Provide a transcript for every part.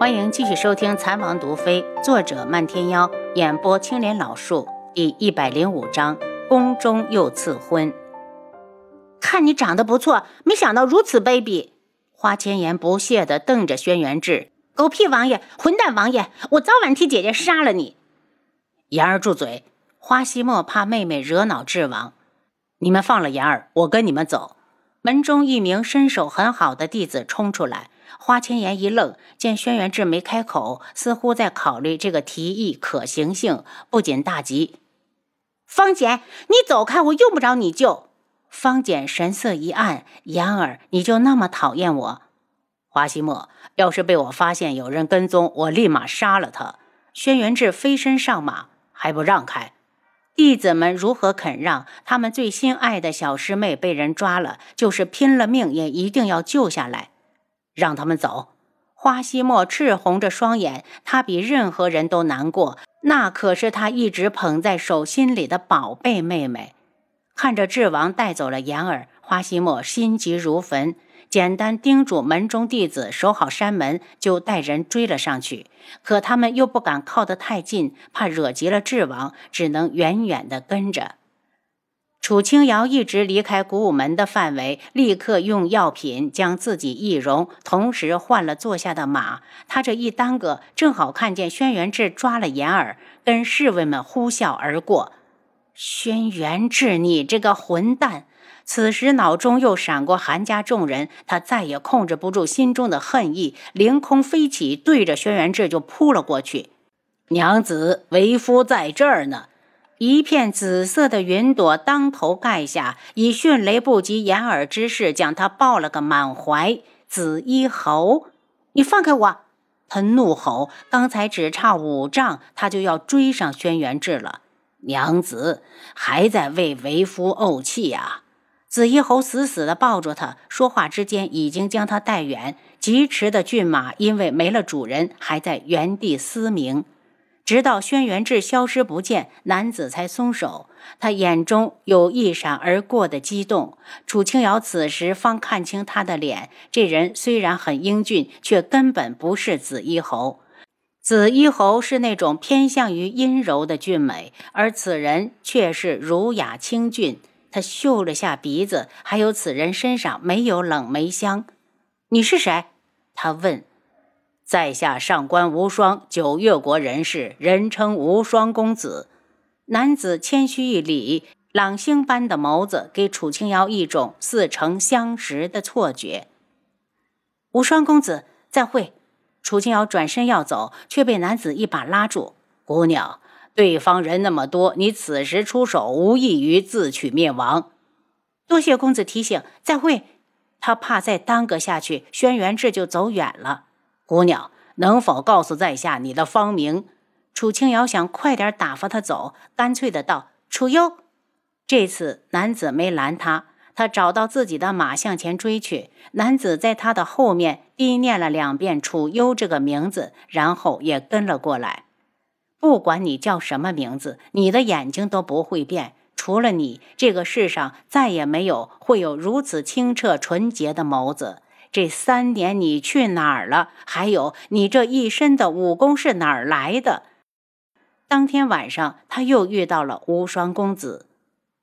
欢迎继续收听《残王毒妃》，作者漫天妖，演播青莲老树，第一百零五章：宫中又赐婚。看你长得不错，没想到如此卑鄙！花千颜不屑地瞪着轩辕志：“狗屁王爷，混蛋王爷，我早晚替姐姐杀了你！”言儿住嘴！花希墨怕妹妹惹恼智王，你们放了言儿，我跟你们走。门中一名身手很好的弟子冲出来。花千颜一愣，见轩辕志没开口，似乎在考虑这个提议可行性，不仅大急：“方简，你走开，我用不着你救。”方简神色一暗：“言儿，你就那么讨厌我？”花西墨，要是被我发现有人跟踪，我立马杀了他。轩辕志飞身上马，还不让开？弟子们如何肯让？他们最心爱的小师妹被人抓了，就是拼了命也一定要救下来。让他们走！花希墨赤红着双眼，他比任何人都难过，那可是他一直捧在手心里的宝贝妹妹。看着智王带走了言儿，花希墨心急如焚，简单叮嘱门中弟子守好山门，就带人追了上去。可他们又不敢靠得太近，怕惹急了智王，只能远远地跟着。楚清瑶一直离开古武门的范围，立刻用药品将自己易容，同时换了坐下的马。他这一耽搁，正好看见轩辕志抓了眼儿，跟侍卫们呼啸而过。轩辕志，你这个混蛋！此时脑中又闪过韩家众人，他再也控制不住心中的恨意，凌空飞起，对着轩辕志就扑了过去。娘子，为夫在这儿呢。一片紫色的云朵当头盖下，以迅雷不及掩耳之势将他抱了个满怀。紫衣侯，你放开我！他怒吼。刚才只差五丈，他就要追上轩辕志了。娘子还在为为夫怄气呀！紫衣侯死死地抱住他，说话之间已经将他带远。疾驰的骏马因为没了主人，还在原地嘶鸣。直到轩辕志消失不见，男子才松手。他眼中有一闪而过的激动。楚清瑶此时方看清他的脸，这人虽然很英俊，却根本不是紫衣侯。紫衣侯是那种偏向于阴柔的俊美，而此人却是儒雅清俊。他嗅了下鼻子，还有此人身上没有冷梅香。你是谁？他问。在下上官无双，九月国人士，人称无双公子。男子谦虚一礼，朗星般的眸子给楚清瑶一种似曾相识的错觉。无双公子，再会。楚清瑶转身要走，却被男子一把拉住。姑娘，对方人那么多，你此时出手，无异于自取灭亡。多谢公子提醒，再会。他怕再耽搁下去，轩辕志就走远了。姑娘，能否告诉在下你的芳名？楚清瑶想快点打发他走，干脆的道：“楚幽。”这次男子没拦他，他找到自己的马向前追去。男子在他的后面低念了两遍“楚幽”这个名字，然后也跟了过来。不管你叫什么名字，你的眼睛都不会变。除了你，这个世上再也没有会有如此清澈纯洁的眸子。这三年你去哪儿了？还有你这一身的武功是哪儿来的？当天晚上，他又遇到了无双公子。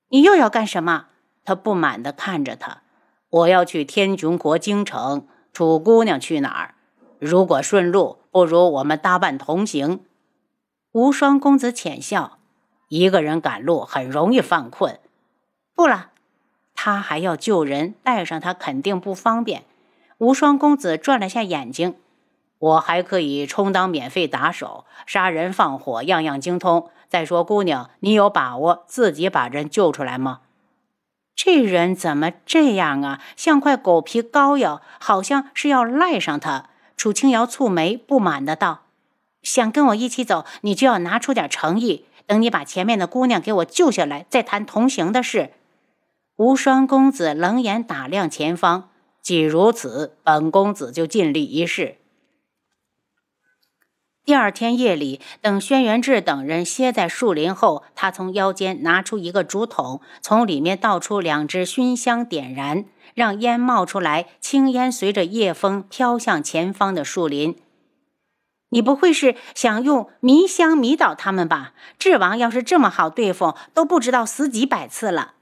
你又要干什么？他不满地看着他。我要去天穹国京城。楚姑娘去哪儿？如果顺路，不如我们搭伴同行。无双公子浅笑。一个人赶路很容易犯困。不了，他还要救人，带上他肯定不方便。无双公子转了下眼睛，我还可以充当免费打手，杀人放火样样精通。再说，姑娘，你有把握自己把人救出来吗？这人怎么这样啊？像块狗皮膏药，好像是要赖上他。楚清瑶蹙眉，不满的道：“想跟我一起走，你就要拿出点诚意。等你把前面的姑娘给我救下来，再谈同行的事。”无双公子冷眼打量前方。既如此，本公子就尽力一试。第二天夜里，等轩辕志等人歇在树林后，他从腰间拿出一个竹筒，从里面倒出两支熏香，点燃，让烟冒出来，青烟随着夜风飘向前方的树林。你不会是想用迷香迷倒他们吧？智王要是这么好对付，都不知道死几百次了。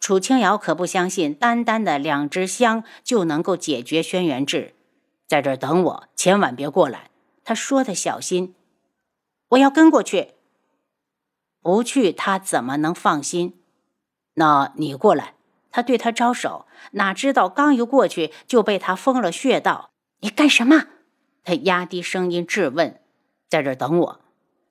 楚清瑶可不相信，单单的两支香就能够解决轩辕志。在这儿等我，千万别过来。他说的小心。我要跟过去。不去，他怎么能放心？那你过来。他对他招手，哪知道刚一过去就被他封了穴道。你干什么？他压低声音质问：“在这等我。”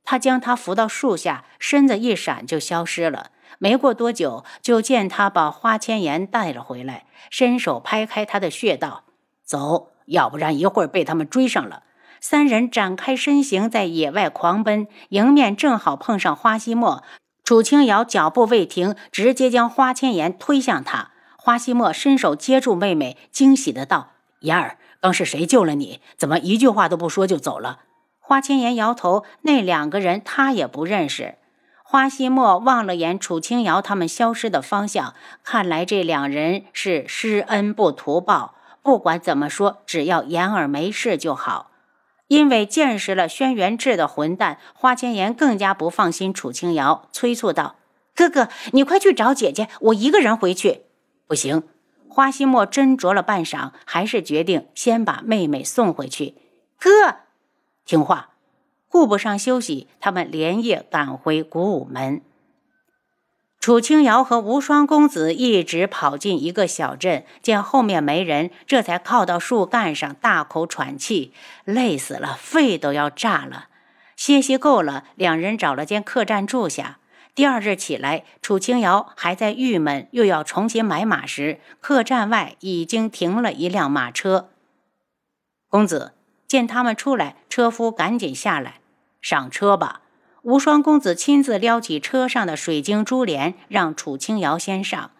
他将他扶到树下，身子一闪就消失了。没过多久，就见他把花千颜带了回来，伸手拍开他的穴道：“走，要不然一会儿被他们追上了。”三人展开身形，在野外狂奔，迎面正好碰上花希墨。楚清瑶脚步未停，直接将花千颜推向他。花希墨伸手接住妹妹，惊喜的道：“妍儿。”刚是谁救了你？怎么一句话都不说就走了？花千颜摇头，那两个人他也不认识。花希墨望了眼楚清瑶他们消失的方向，看来这两人是施恩不图报。不管怎么说，只要言儿没事就好。因为见识了轩辕志的混蛋，花千颜更加不放心楚清瑶，催促道：“哥哥，你快去找姐姐，我一个人回去。”不行。花希墨斟酌了半晌，还是决定先把妹妹送回去。哥，听话。顾不上休息，他们连夜赶回古武门。楚清瑶和无双公子一直跑进一个小镇，见后面没人，这才靠到树干上，大口喘气，累死了，肺都要炸了。歇息够了，两人找了间客栈住下。第二日起来，楚清瑶还在郁闷，又要重新买马时，客栈外已经停了一辆马车。公子见他们出来，车夫赶紧下来，上车吧。无双公子亲自撩起车上的水晶珠帘，让楚清瑶先上。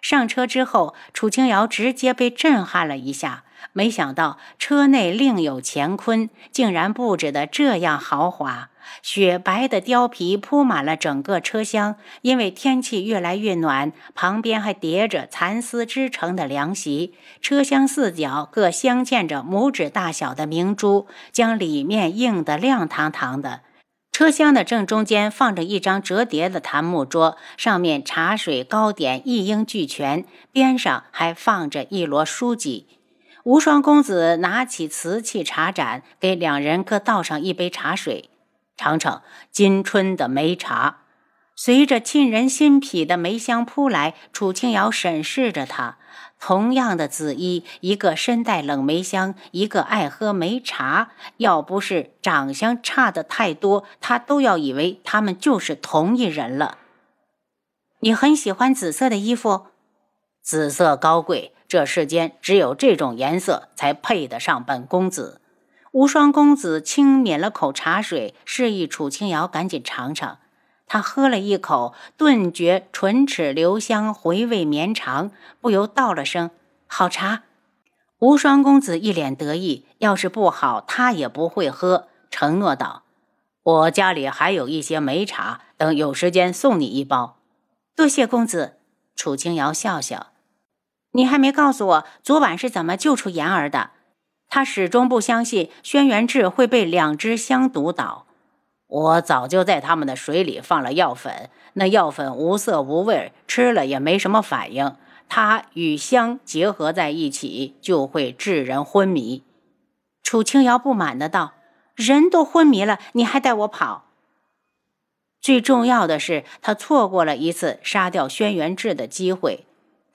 上车之后，楚清瑶直接被震撼了一下。没想到车内另有乾坤，竟然布置的这样豪华。雪白的貂皮铺满了整个车厢，因为天气越来越暖，旁边还叠着蚕丝织成的凉席。车厢四角各镶嵌着拇指大小的明珠，将里面映得亮堂堂的。车厢的正中间放着一张折叠的檀木桌，上面茶水糕点一应俱全，边上还放着一摞书籍。无双公子拿起瓷器茶盏，给两人各倒上一杯茶水，尝尝金春的梅茶。随着沁人心脾的梅香扑来，楚清瑶审视着他。同样的紫衣，一个身带冷梅香，一个爱喝梅茶。要不是长相差的太多，他都要以为他们就是同一人了。你很喜欢紫色的衣服，紫色高贵。这世间只有这种颜色才配得上本公子。无双公子轻抿了口茶水，示意楚清瑶赶紧尝尝。他喝了一口，顿觉唇齿留香，回味绵长，不由道了声：“好茶。”无双公子一脸得意，要是不好，他也不会喝，承诺道：“我家里还有一些梅茶，等有时间送你一包。”多谢公子。楚清瑶笑笑。你还没告诉我昨晚是怎么救出言儿的？他始终不相信轩辕志会被两只香毒倒。我早就在他们的水里放了药粉，那药粉无色无味，吃了也没什么反应。它与香结合在一起，就会致人昏迷。楚清瑶不满的道：“人都昏迷了，你还带我跑？最重要的是，他错过了一次杀掉轩辕志的机会。”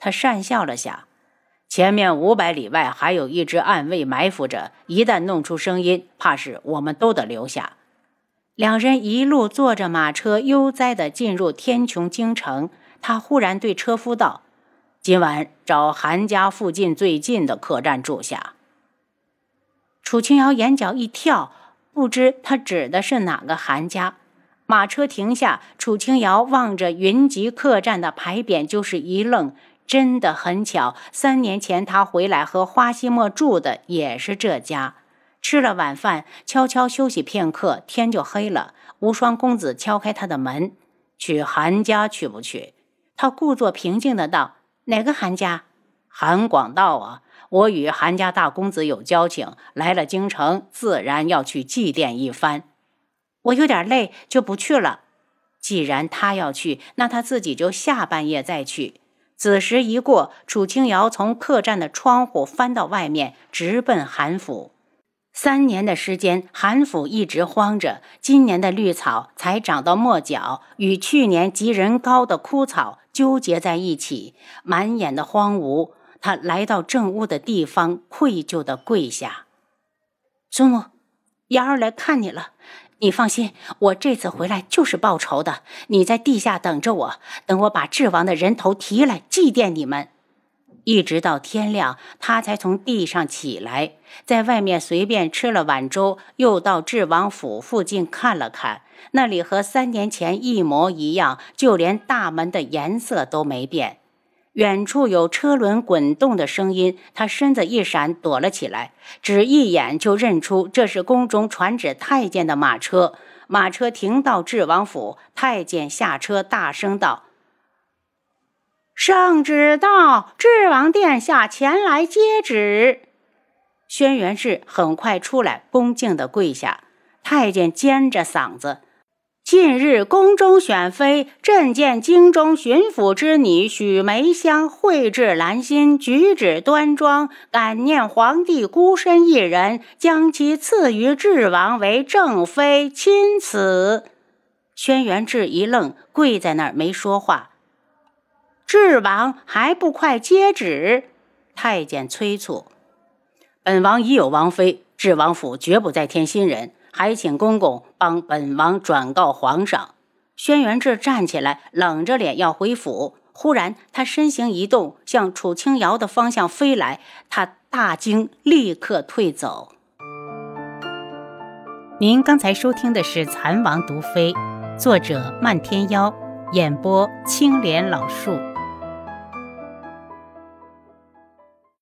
他讪笑了下，前面五百里外还有一支暗卫埋伏着，一旦弄出声音，怕是我们都得留下。两人一路坐着马车，悠哉地进入天穹京城。他忽然对车夫道：“今晚找韩家附近最近的客栈住下。”楚清瑶眼角一跳，不知他指的是哪个韩家。马车停下，楚清瑶望着云集客栈的牌匾，就是一愣。真的很巧，三年前他回来和花希墨住的也是这家。吃了晚饭，悄悄休息片刻，天就黑了。无双公子敲开他的门：“去韩家去不去？”他故作平静的道：“哪个韩家？”韩广道啊，我与韩家大公子有交情，来了京城，自然要去祭奠一番。我有点累，就不去了。既然他要去，那他自己就下半夜再去。子时一过，楚清瑶从客栈的窗户翻到外面，直奔韩府。三年的时间，韩府一直荒着。今年的绿草才长到末脚，与去年及人高的枯草纠结在一起，满眼的荒芜。他来到正屋的地方，愧疚地跪下：“祖母，瑶儿来看你了。你放心，我这次回来就是报仇的。你在地下等着我，等我把智王的人头提来祭奠你们。”一直到天亮，他才从地上起来，在外面随便吃了碗粥，又到智王府附近看了看，那里和三年前一模一样，就连大门的颜色都没变。远处有车轮滚动的声音，他身子一闪，躲了起来，只一眼就认出这是宫中传旨太监的马车。马车停到智王府，太监下车，大声道。圣旨到，智王殿下前来接旨。轩辕氏很快出来，恭敬地跪下。太监尖着嗓子：“近日宫中选妃，朕见京中巡抚之女许梅香蕙质兰心，举止端庄，感念皇帝孤身一人，将其赐予智王为正妃。钦此。”轩辕志一愣，跪在那儿没说话。智王还不快接旨！太监催促。本王已有王妃，智王府绝不再添新人，还请公公帮本王转告皇上。轩辕志站起来，冷着脸要回府。忽然，他身形一动，向楚清瑶的方向飞来。他大惊，立刻退走。您刚才收听的是《蚕王毒妃》，作者漫天妖，演播青莲老树。